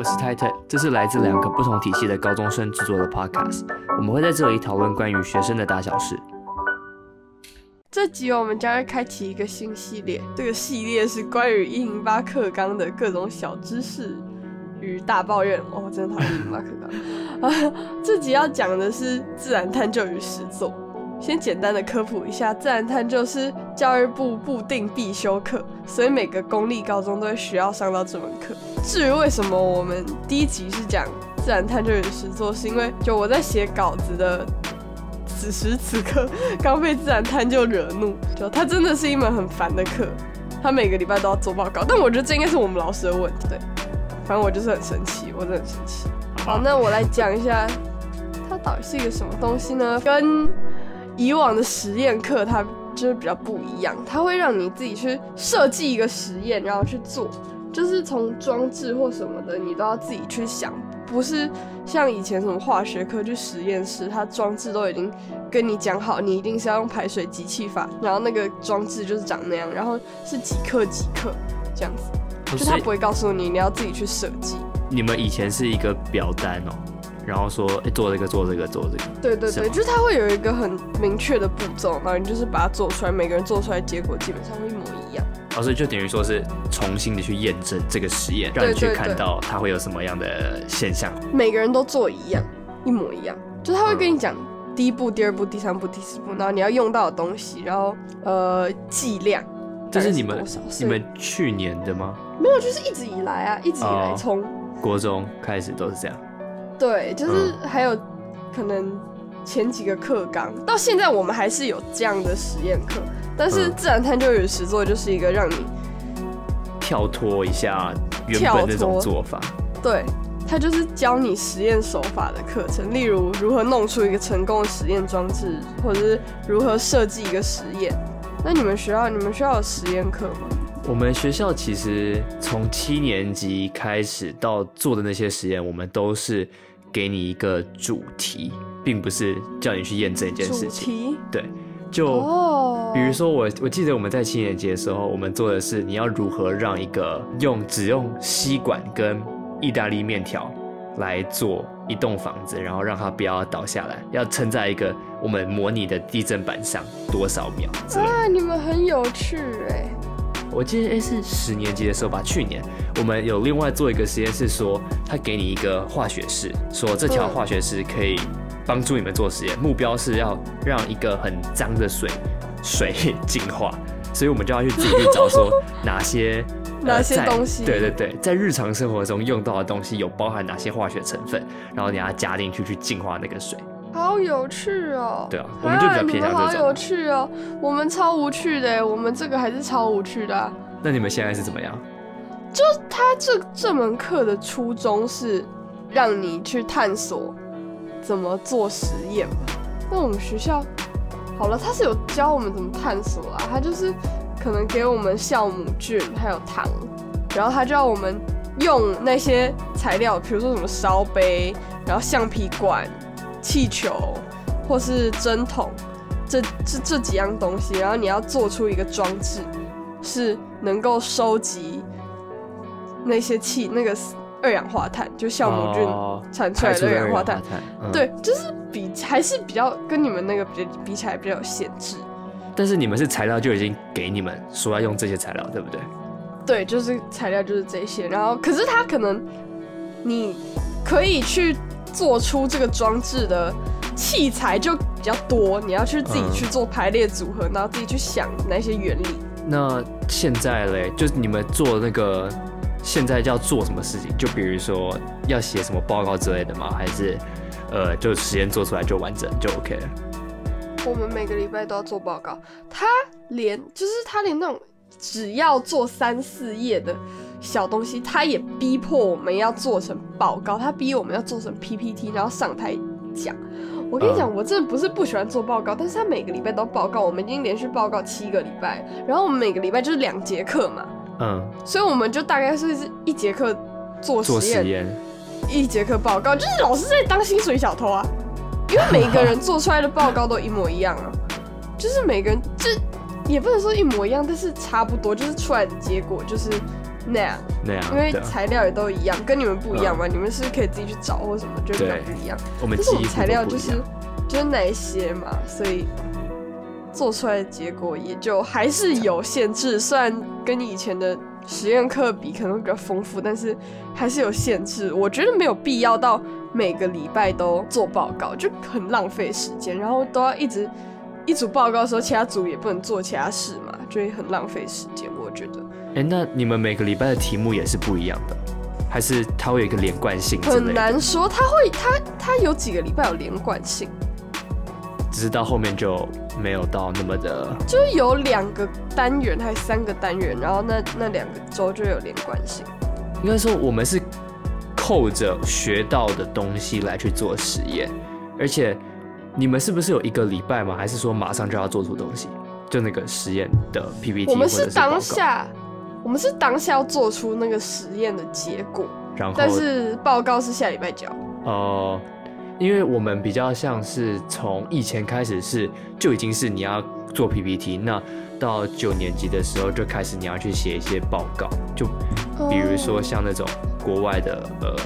我是 Titan，这是来自两个不同体系的高中生制作的 Podcast，我们会在这里讨论关于学生的大小事。这集我们将会开启一个新系列，这个系列是关于一零八课纲的各种小知识与大抱怨。哦，真的讨厌一零八课纲。啊，这集要讲的是自然探究与实作。先简单的科普一下，自然探究是教育部固定必修课，所以每个公立高中都会需要上到这门课。至于为什么我们第一集是讲自然探究与实作，是因为就我在写稿子的此时此刻，刚被自然探究惹怒，就它真的是一门很烦的课，他每个礼拜都要做报告，但我觉得这应该是我们老师的问题。对，反正我就是很生气，我真的很生气。好，那我来讲一下，它到底是一个什么东西呢？跟以往的实验课，它就是比较不一样，它会让你自己去设计一个实验，然后去做，就是从装置或什么的，你都要自己去想，不是像以前什么化学课去实验室，它装置都已经跟你讲好，你一定是要用排水集气法，然后那个装置就是长那样，然后是几克几克这样子，就他不会告诉你，你要自己去设计。你们以前是一个表单哦。然后说，哎，做这个，做这个，做这个。对对对，就是它会有一个很明确的步骤，然后你就是把它做出来，每个人做出来结果基本上会一模一样。哦，所以就等于说是重新的去验证这个实验，让你去看到它会有什么样的现象。每个人都做一样，一模一样，就他会跟你讲第一步、第二步、第三步、第四步，然后你要用到的东西，然后呃剂量。这是你们你们去年的吗？没有，就是一直以来啊，一直以来从国中开始都是这样。对，就是还有可能前几个课纲到现在，我们还是有这样的实验课。但是自然探究与实作就是一个让你跳脱一下原本那种做法。对，它就是教你实验手法的课程，例如如何弄出一个成功的实验装置，或者是如何设计一个实验。那你们学校，你们学校有实验课吗？我们学校其实从七年级开始到做的那些实验，我们都是。给你一个主题，并不是叫你去验证一件事情。对，就比如说我，我记得我们在七年级的时候，我们做的是你要如何让一个用只用吸管跟意大利面条来做一栋房子，然后让它不要倒下来，要撑在一个我们模拟的地震板上多少秒？啊，你们很有趣哎。我记得诶是十年级的时候吧，去年我们有另外做一个实验室，说他给你一个化学式，说这条化学式可以帮助你们做实验，目标是要让一个很脏的水 水净化，所以我们就要去自己去找说哪些 哪些东西，对对对，在日常生活中用到的东西有包含哪些化学成分，然后你要加进去去净化那个水。好有趣哦！对啊，我们就比较偏向这种。好有趣哦！我们超无趣的，我们这个还是超无趣的。那你们现在是怎么样？就他这这门课的初衷是让你去探索怎么做实验嘛。那我们学校好了，他是有教我们怎么探索啊。他就是可能给我们酵母菌还有糖，然后他就要我们用那些材料，比如说什么烧杯，然后橡皮管。气球，或是针筒，这这这几样东西，然后你要做出一个装置，是能够收集那些气，那个二氧化碳，就酵母菌产出来的二氧化碳。对，就是比还是比较跟你们那个比比起来比较有限制。但是你们是材料就已经给你们说要用这些材料，对不对？对，就是材料就是这些，然后可是它可能你可以去。做出这个装置的器材就比较多，你要去自己去做排列组合，然后自己去想那些原理。那现在嘞，就是你们做那个，现在要做什么事情？就比如说要写什么报告之类的吗？还是呃，就实验做出来就完整就 OK 了？我们每个礼拜都要做报告，他连就是他连那种只要做三四页的。小东西，他也逼迫我们要做成报告，他逼我们要做成 PPT，然后上台讲。我跟你讲，我真的不是不喜欢做报告，但是他每个礼拜都报告，我们已经连续报告七个礼拜，然后我们每个礼拜就是两节课嘛，嗯，所以我们就大概是一节课做实验，一节课报告，就是老师在当薪水小偷啊，因为每个人做出来的报告都一模一样啊，就是每个人这。也不能说一模一样，但是差不多，就是出来的结果就是那样那样，因为材料也都一样，跟你们不一样嘛，你们是可以自己去找或什么，就比较不一样。我们是我们材料就是就是那一些嘛，所以做出来的结果也就还是有限制，虽然跟你以前的实验课比可能会比较丰富，但是还是有限制。我觉得没有必要到每个礼拜都做报告，就很浪费时间，然后都要一直。一组报告的时候，其他组也不能做其他事嘛，就会很浪费时间。我觉得。哎，那你们每个礼拜的题目也是不一样的，还是它会有一个连贯性？很难说，它会，它它有几个礼拜有连贯性，只是到后面就没有到那么的。就是有两个单元还是三个单元，然后那那两个周就有连贯性。应该说，我们是扣着学到的东西来去做实验，而且。你们是不是有一个礼拜吗？还是说马上就要做出东西？就那个实验的 PPT，我们是当下，我们是当下要做出那个实验的结果，然后但是报告是下礼拜交。哦，因为我们比较像是从以前开始是就已经是你要做 PPT，那到九年级的时候就开始你要去写一些报告，就比如说像那种国外的呃。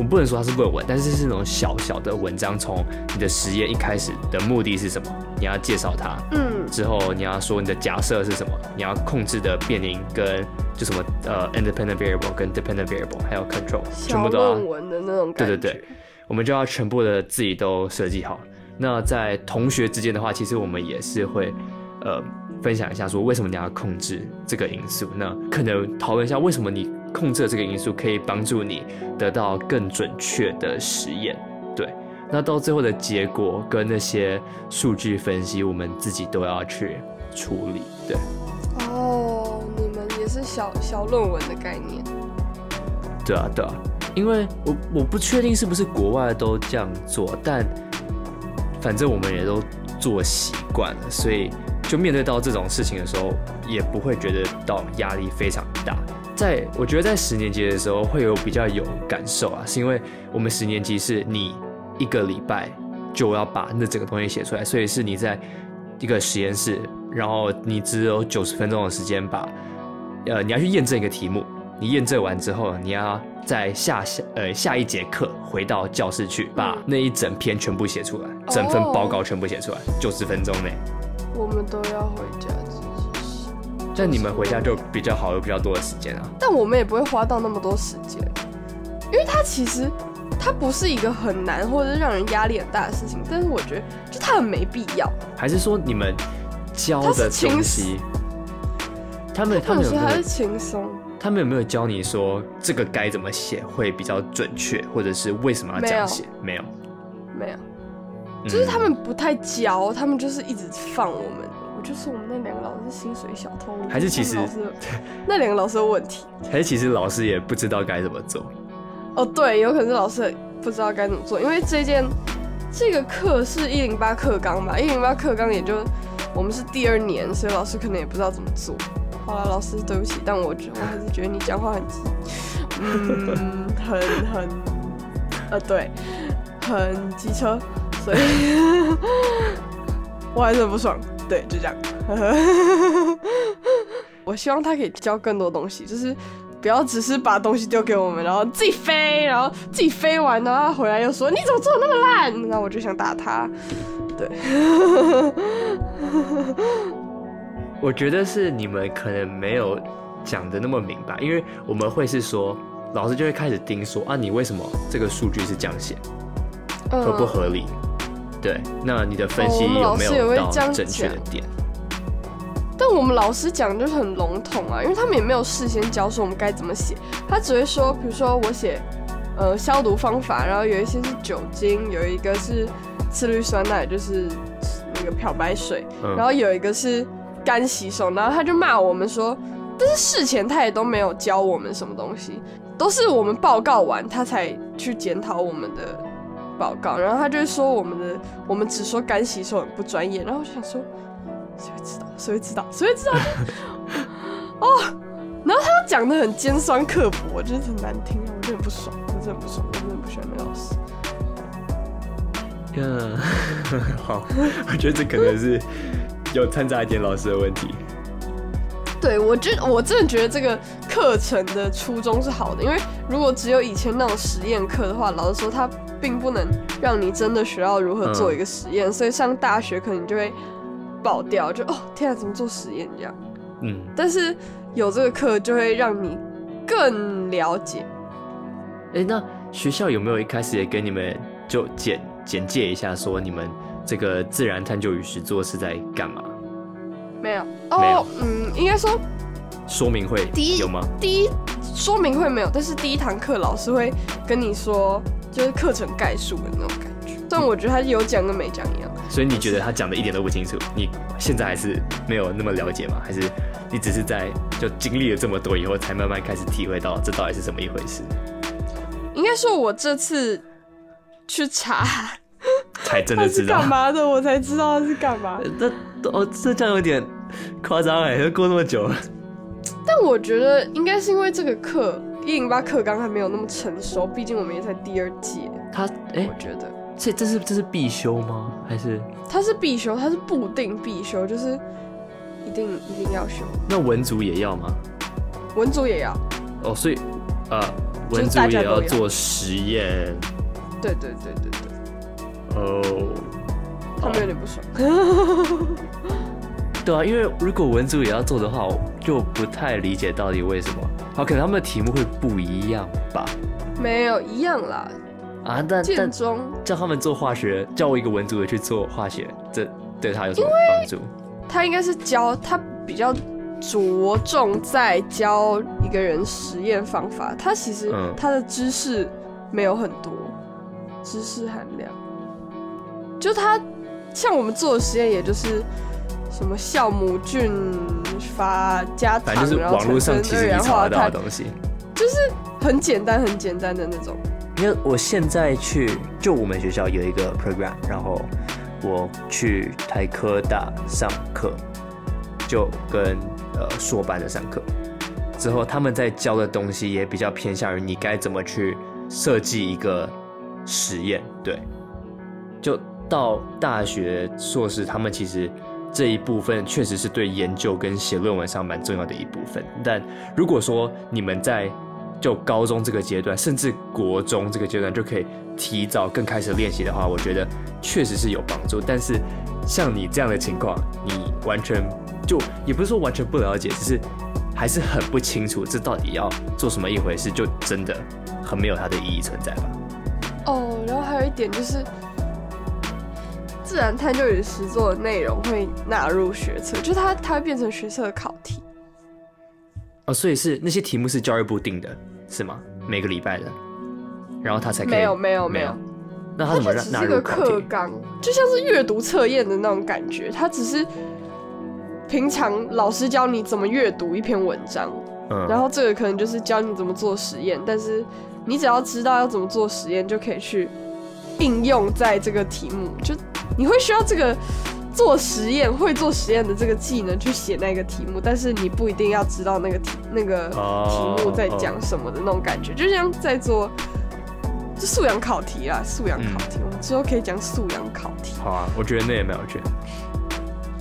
我们不能说它是论文，但是是那种小小的文章。从你的实验一开始的目的是什么？你要介绍它。嗯。之后你要说你的假设是什么？你要控制的变因跟就什么呃 independent variable 跟 dependent variable 还有 control 全部都要论文的那种感觉。对对对，我们就要全部的自己都设计好。那在同学之间的话，其实我们也是会呃分享一下，说为什么你要控制这个因素？那可能讨论一下为什么你。控制这个因素可以帮助你得到更准确的实验，对。那到最后的结果跟那些数据分析，我们自己都要去处理，对。哦，你们也是小小论文的概念。对啊，对啊，因为我我不确定是不是国外都这样做，但反正我们也都做习惯了，所以就面对到这种事情的时候，也不会觉得到压力非常大。在我觉得在十年级的时候会有比较有感受啊，是因为我们十年级是你一个礼拜就要把那整个东西写出来，所以是你在一个实验室，然后你只有九十分钟的时间把，呃，你要去验证一个题目，你验证完之后，你要在下下呃下一节课回到教室去把那一整篇全部写出来，整份报告全部写出来，九十分钟内。我们都要回家。那你们回家就比较好，有比较多的时间啊。但我们也不会花到那么多时间，因为它其实它不是一个很难或者是让人压力很大的事情。但是我觉得，就它很没必要。还是说你们教的东西，他们他们有没有还是轻松？他们有没有教你说这个该怎么写会比较准确，或者是为什么要这样写？没有，没有，就是他们不太教，他们就是一直放我们。就是我们那两个老师薪水小偷，还是其实那两个老师 有问题？还是其实老师也不知道该怎么做？哦，对，有可能是老师不知道该怎么做，因为这件这个课是一零八课纲吧，一零八课纲也就我们是第二年，所以老师可能也不知道怎么做。好了，老师对不起，但我觉我还是觉得你讲话很，嗯，很很呃对，很机车，所以 我还是很不爽。对，就这样。我希望他可以教更多东西，就是不要只是把东西丢给我们，然后自己飞，然后自己飞完，然后回来又说你怎么做的那么烂？那我就想打他。对，我觉得是你们可能没有讲的那么明白，因为我们会是说，老师就会开始盯说啊，你为什么这个数据是这样写，合不合理？对，那你的分析有没有到正确的点？但我们老师讲就是很笼统啊，因为他们也没有事先教说我们该怎么写，他只会说，比如说我写呃消毒方法，然后有一些是酒精，有一个是次氯酸钠，就是那个漂白水，然后有一个是干洗手，然后他就骂我们说，但是事前他也都没有教我们什么东西，都是我们报告完他才去检讨我们的。报告，然后他就会说我们的我们只说干洗手很不专业，然后我就想说谁会知道谁会知道谁会知道 哦，然后他又讲的很尖酸刻薄，我觉得很难听，我真的很不爽，我真的很不爽，我真的很不喜欢那老师。嗯，好，我觉得这可能是有掺杂一点老师的问题。对我觉我真的觉得这个课程的初衷是好的，因为如果只有以前那种实验课的话，老师说它并不能让你真的学到如何做一个实验，所以上大学可能就会爆掉，就哦天啊，怎么做实验这样？嗯，但是有这个课就会让你更了解。哎，那学校有没有一开始也跟你们就简简介一下，说你们这个自然探究与实作是在干嘛？没有哦，嗯，应该说说明会第一有吗？第一说明会没有，但是第一堂课老师会跟你说，就是课程概述的那种感觉。但我觉得他有讲跟没讲一样。所以你觉得他讲的一点都不清楚？你现在还是没有那么了解吗？还是你只是在就经历了这么多以后，才慢慢开始体会到这到底是怎么一回事？应该说，我这次去查。才真的知道 干嘛的，我才知道是干嘛。那哦，这这样有点夸张哎，都过那么久了。但我觉得应该是因为这个课一零八课纲还没有那么成熟，毕竟我们也才第二届。他哎，我觉得这这是这是必修吗？还是？它是必修，它是固定必修，就是一定一定要修。那文组也要吗？文组也要。哦，所以呃，文组也要做实验。对对对对对。哦，他们有点不爽。对啊，因为如果文组也要做的话，我就不太理解到底为什么。好，可能他们的题目会不一样吧？没有一样啦。啊，但但叫他们做化学，叫我一个文组的去做化学，这对他有什么帮助？他应该是教他比较着重在教一个人实验方法，他其实他的知识没有很多，知识含量。就他像我们做的实验，也就是什么酵母菌发加糖，然后产生二氧化碳的东西，就是很简单很简单的那种。因为我现在去，就我们学校有一个 program，然后我去台科大上课，就跟呃硕班的上课，之后他们在教的东西也比较偏向于你该怎么去设计一个实验，对，就。到大学硕士，他们其实这一部分确实是对研究跟写论文上蛮重要的一部分。但如果说你们在就高中这个阶段，甚至国中这个阶段就可以提早更开始练习的话，我觉得确实是有帮助。但是像你这样的情况，你完全就也不是说完全不了解，只是还是很不清楚这到底要做什么一回事，就真的很没有它的意义存在吧。哦，然后还有一点就是。自然探究与实作的内容会纳入学测，就是它它会变成学测的考题。哦，所以是那些题目是教育部定的，是吗？每个礼拜的，然后他才。没有没有没有，那他怎么纳入课纲？就像是阅读测验的那种感觉，他只是平常老师教你怎么阅读一篇文章，嗯，然后这个可能就是教你怎么做实验，但是你只要知道要怎么做实验，就可以去应用在这个题目就。你会需要这个做实验、会做实验的这个技能去写那个题目，但是你不一定要知道那个题那个题目在讲什么的那种感觉，就像在做就素养考题啊，素养考题，我们之后可以讲素养考题。好啊，我觉得那也蛮有趣。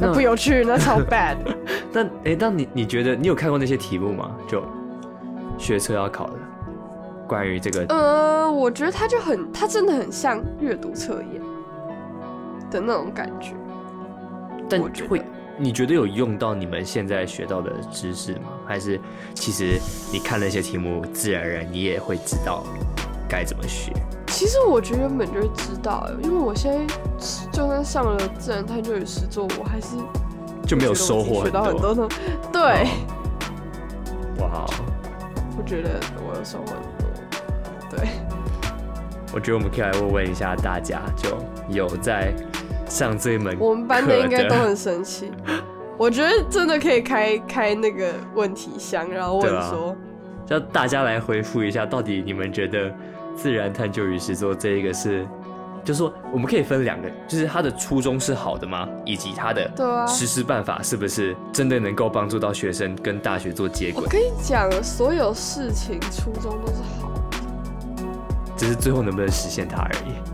那不有趣，那超 bad。但哎，但你你觉得你有看过那些题目吗？就学车要考的，关于这个？呃，我觉得它就很，它真的很像阅读测验。的那种感觉，但会你觉得有用到你们现在学到的知识吗？还是其实你看那些题目，自然而然你也会知道该怎么学？其实我觉得原本就会知道，因为我现在就算上了自然探究与实作，我还是就没有收获学到很多。对，哇，我觉得我有收获很多。对，我觉得我们可以来问问一下大家，就有在。上这一门，我们班的应该都很生气。我觉得真的可以开开那个问题箱，然后问说，叫大家来回复一下，到底你们觉得自然探究与实作这一个是，就是说我们可以分两个，就是它的初衷是好的吗？以及它的实施办法是不是真的能够帮助到学生跟大学做接轨？我跟你讲，所有事情初衷都是好的，只是最后能不能实现它而已。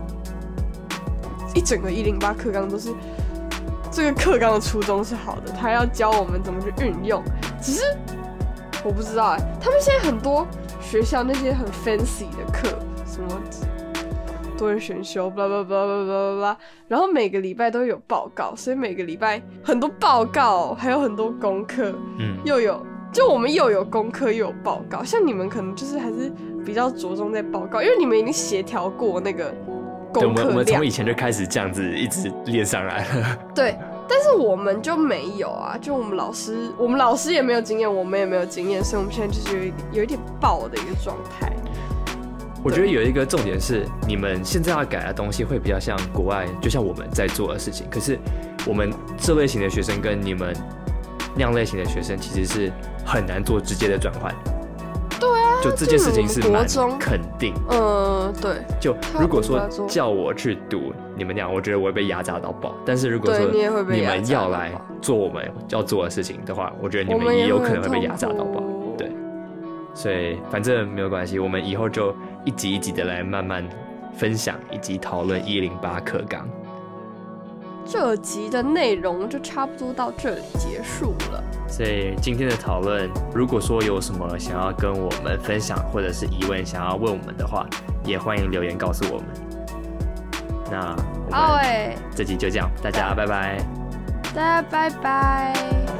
一整个一零八课纲都是这个课纲的初衷是好的，他要教我们怎么去运用。只是我不知道哎，他们现在很多学校那些很 fancy 的课，什么多人选修，巴拉巴拉巴拉巴拉巴拉，然后每个礼拜都有报告，所以每个礼拜很多报告，还有很多功课，嗯，又有就我们又有功课又有报告，像你们可能就是还是比较着重在报告，因为你们已经协调过那个。我们我们从以前就开始这样子一直练上来了。对，但是我们就没有啊，就我们老师，我们老师也没有经验，我们也没有经验，所以我们现在就是有有一点爆的一个状态。我觉得有一个重点是，你们现在要改的东西会比较像国外，就像我们在做的事情。可是我们这类型的学生跟你们那样类型的学生，其实是很难做直接的转换。就这件事情是蛮肯定。呃，对。就如果说叫我去读你们那样，我觉得我会被压榨到爆。但是如果说你们要来做我们要做的事情的话，我觉得你们也有可能会被压榨到爆。对。所以反正没有关系，我们以后就一集一集的来慢慢分享以及讨论一零八课纲。这集的内容就差不多到这里结束了。所以今天的讨论，如果说有什么想要跟我们分享，或者是疑问想要问我们的话，也欢迎留言告诉我们。那好诶，这集就这样，大家拜拜。大家拜拜。